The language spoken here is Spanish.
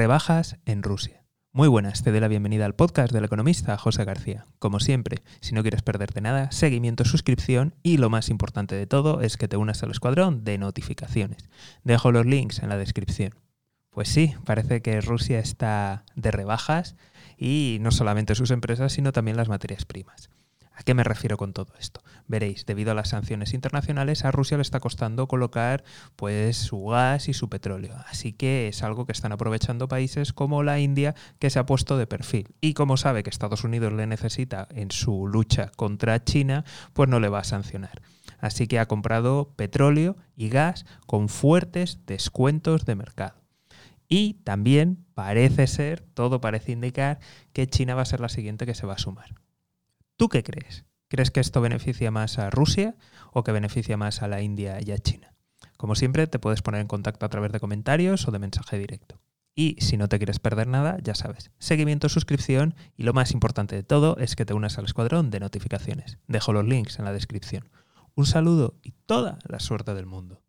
Rebajas en Rusia. Muy buenas, te doy la bienvenida al podcast del economista José García. Como siempre, si no quieres perderte nada, seguimiento, suscripción y lo más importante de todo es que te unas al escuadrón de notificaciones. Dejo los links en la descripción. Pues sí, parece que Rusia está de rebajas y no solamente sus empresas, sino también las materias primas. ¿A qué me refiero con todo esto? Veréis, debido a las sanciones internacionales, a Rusia le está costando colocar pues su gas y su petróleo. Así que es algo que están aprovechando países como la India, que se ha puesto de perfil. Y como sabe que Estados Unidos le necesita en su lucha contra China, pues no le va a sancionar. Así que ha comprado petróleo y gas con fuertes descuentos de mercado. Y también parece ser, todo parece indicar, que China va a ser la siguiente que se va a sumar. ¿Tú qué crees? ¿Crees que esto beneficia más a Rusia o que beneficia más a la India y a China? Como siempre, te puedes poner en contacto a través de comentarios o de mensaje directo. Y si no te quieres perder nada, ya sabes, seguimiento, suscripción y lo más importante de todo es que te unas al escuadrón de notificaciones. Dejo los links en la descripción. Un saludo y toda la suerte del mundo.